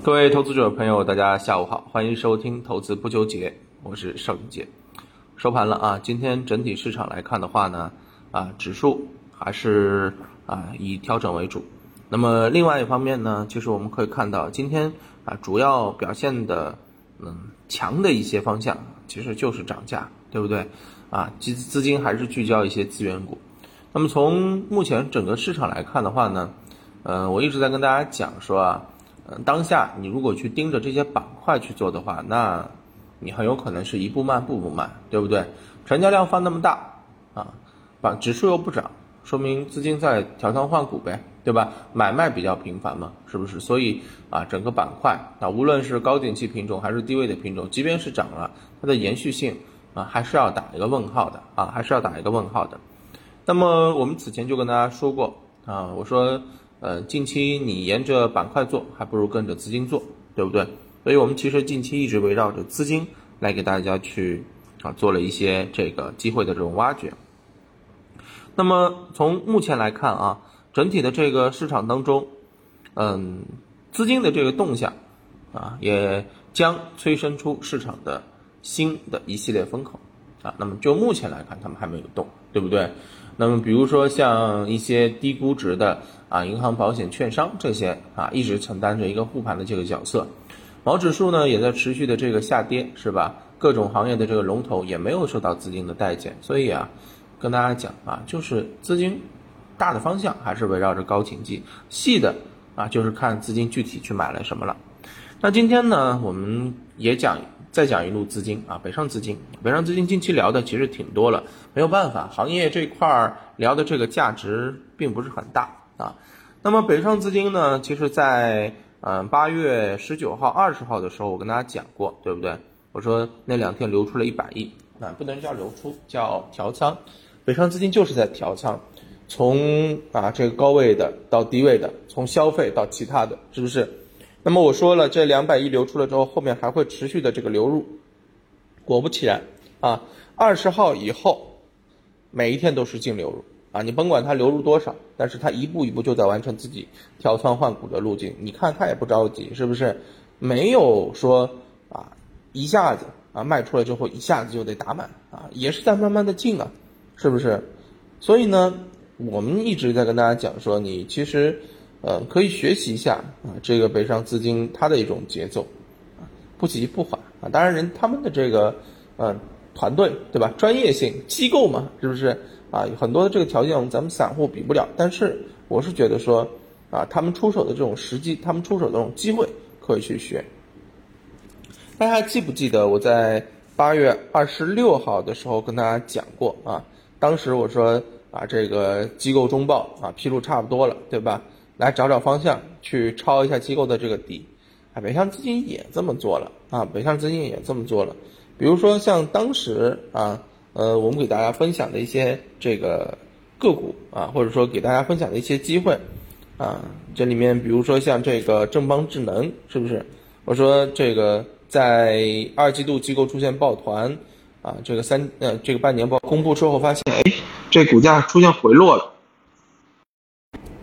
各位投资者朋友，大家下午好，欢迎收听《投资不纠结》，我是邵云杰。收盘了啊，今天整体市场来看的话呢，啊，指数还是啊以调整为主。那么另外一方面呢，其实我们可以看到，今天啊主要表现的嗯强的一些方向，其实就是涨价，对不对？啊，资资金还是聚焦一些资源股。那么从目前整个市场来看的话呢，呃，我一直在跟大家讲说啊。当下你如果去盯着这些板块去做的话，那你很有可能是一步慢步步慢，对不对？成交量放那么大啊，把指数又不涨，说明资金在调仓换股呗，对吧？买卖比较频繁嘛，是不是？所以啊，整个板块啊，无论是高景气品种还是低位的品种，即便是涨了，它的延续性啊，还是要打一个问号的啊，还是要打一个问号的。那么我们此前就跟大家说过啊，我说。呃，近期你沿着板块做，还不如跟着资金做，对不对？所以我们其实近期一直围绕着资金来给大家去啊做了一些这个机会的这种挖掘。那么从目前来看啊，整体的这个市场当中，嗯，资金的这个动向啊，也将催生出市场的新的一系列风口那么就目前来看，他们还没有动，对不对？那么，比如说像一些低估值的啊，银行、保险、券商这些啊，一直承担着一个护盘的这个角色。毛指数呢，也在持续的这个下跌，是吧？各种行业的这个龙头也没有受到资金的待见，所以啊，跟大家讲啊，就是资金大的方向还是围绕着高景气，细的啊，就是看资金具体去买了什么了。那今天呢，我们也讲。再讲一路资金啊，北上资金，北上资金近期聊的其实挺多了，没有办法，行业这块儿聊的这个价值并不是很大啊。那么北上资金呢，其实在嗯八月十九号、二十号的时候，我跟大家讲过，对不对？我说那两天流出了一百亿，啊，不能叫流出，叫调仓。北上资金就是在调仓，从啊这个高位的到低位的，从消费到其他的，是不是？那么我说了，这两百亿流出了之后，后面还会持续的这个流入。果不其然，啊，二十号以后，每一天都是净流入啊！你甭管它流入多少，但是它一步一步就在完成自己调仓换股的路径。你看它也不着急，是不是？没有说啊一下子啊卖出来之后一下子就得打满啊，也是在慢慢的进啊，是不是？所以呢，我们一直在跟大家讲说，你其实。呃，可以学习一下啊，这个北上资金它的一种节奏，啊，不急不缓啊。当然，人他们的这个，呃，团队对吧？专业性机构嘛，是不是啊？很多的这个条件，咱们散户比不了。但是，我是觉得说，啊，他们出手的这种时机，他们出手的这种机会，可以去学。大家还记不记得我在八月二十六号的时候跟大家讲过啊？当时我说啊，这个机构中报啊，披露差不多了，对吧？来找找方向，去抄一下机构的这个底，啊，北向资金也这么做了啊，北向资金也这么做了。比如说像当时啊，呃，我们给大家分享的一些这个个股啊，或者说给大家分享的一些机会啊，这里面比如说像这个正邦智能，是不是？我说这个在二季度机构出现抱团啊，这个三呃这个半年报公布之后，发现哎，这股价出现回落了。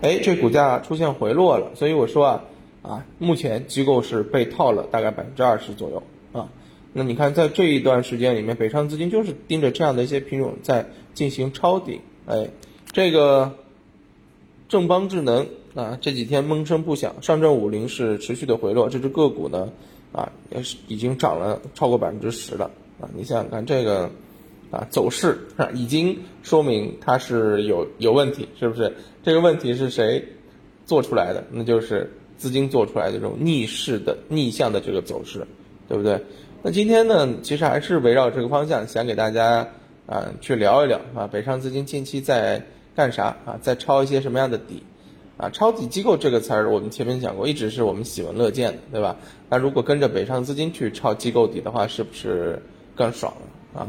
哎，这股价出现回落了，所以我说啊，啊，目前机构是被套了大概百分之二十左右啊。那你看，在这一段时间里面，北上资金就是盯着这样的一些品种在进行抄底。哎，这个正邦智能啊，这几天闷声不响，上证五零是持续的回落，这只个股呢，啊，也是已经涨了超过百分之十了啊。你想想看这个。啊，走势啊，已经说明它是有有问题，是不是？这个问题是谁做出来的？那就是资金做出来的这种逆势的逆向的这个走势，对不对？那今天呢，其实还是围绕这个方向，想给大家啊去聊一聊啊，北上资金近期在干啥啊？在抄一些什么样的底？啊，抄底机构这个词儿，我们前面讲过，一直是我们喜闻乐见的，对吧？那如果跟着北上资金去抄机构底的话，是不是更爽了啊？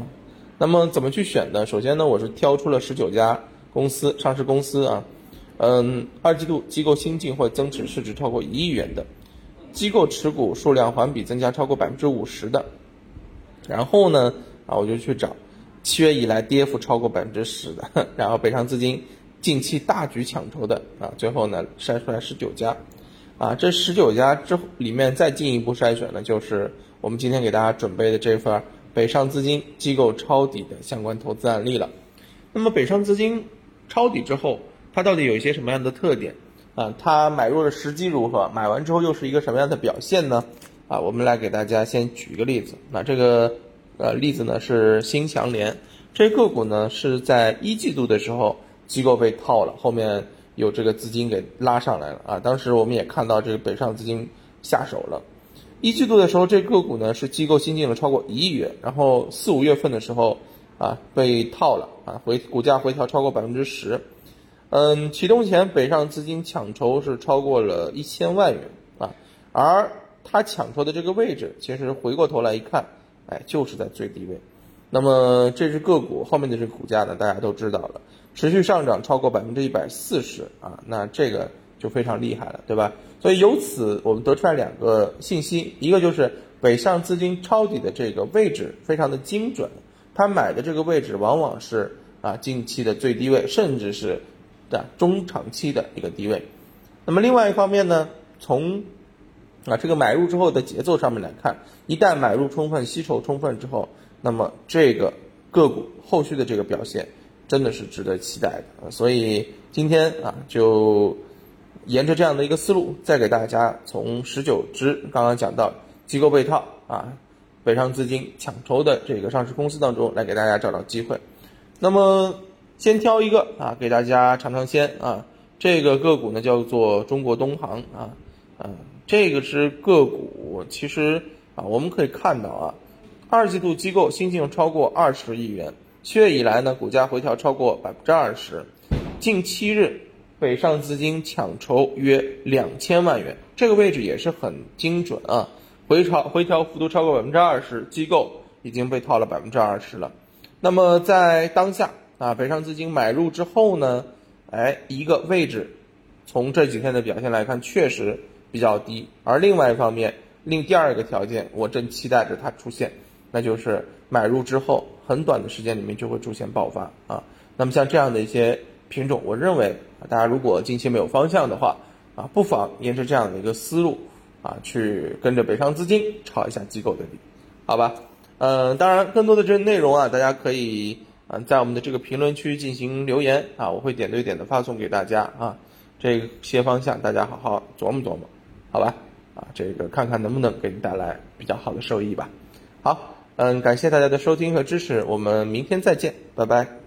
那么怎么去选呢？首先呢，我是挑出了十九家公司上市公司啊，嗯，二季度机构新进或增持市值超过一亿元的，机构持股数量环比增加超过百分之五十的，然后呢，啊，我就去找七月以来跌幅超过百分之十的，然后北上资金近期大举抢筹的啊，最后呢筛出来十九家，啊，这十九家之里面再进一步筛选呢，就是我们今天给大家准备的这份北上资金机构抄底的相关投资案例了。那么北上资金抄底之后，它到底有一些什么样的特点啊？它买入的时机如何？买完之后又是一个什么样的表现呢？啊，我们来给大家先举一个例子。那这个呃例子呢是新强联，这个股呢是在一季度的时候机构被套了，后面。有这个资金给拉上来了啊！当时我们也看到这个北上资金下手了。一季度的时候，这个股呢是机构新进了超过一亿元，然后四五月份的时候啊被套了啊，回股价回调超过百分之十。嗯，启动前北上资金抢筹是超过了一千万元啊，而它抢筹的这个位置，其实回过头来一看，哎，就是在最低位。那么这只个股后面的这个股价呢，大家都知道了。持续上涨超过百分之一百四十啊，那这个就非常厉害了，对吧？所以由此我们得出来两个信息，一个就是北上资金抄底的这个位置非常的精准，他买的这个位置往往是啊近期的最低位，甚至是的中长期的一个低位。那么另外一方面呢，从啊这个买入之后的节奏上面来看，一旦买入充分、吸筹充分之后，那么这个个股后续的这个表现。真的是值得期待的，所以今天啊，就沿着这样的一个思路，再给大家从十九只刚刚讲到机构被套啊，北上资金抢筹的这个上市公司当中，来给大家找到机会。那么先挑一个啊，给大家尝尝鲜啊，这个个股呢叫做中国东航啊，嗯，这个是个股，其实啊，我们可以看到啊，二季度机构新进超过二十亿元。七月以来呢，股价回调超过百分之二十，近七日北上资金抢筹约两千万元，这个位置也是很精准啊，回潮回调幅度超过百分之二十，机构已经被套了百分之二十了。那么在当下啊，北上资金买入之后呢，哎，一个位置从这几天的表现来看，确实比较低。而另外一方面，另第二个条件，我正期待着它出现，那就是买入之后。很短的时间里面就会出现爆发啊，那么像这样的一些品种，我认为大家如果近期没有方向的话啊，不妨沿着这样的一个思路啊，去跟着北上资金炒一下机构的底，好吧？嗯，当然更多的这内容啊，大家可以啊在我们的这个评论区进行留言啊，我会点对点的发送给大家啊，这些方向大家好好琢磨琢磨，好吧？啊，这个看看能不能给你带来比较好的收益吧。好。嗯，感谢大家的收听和支持，我们明天再见，拜拜。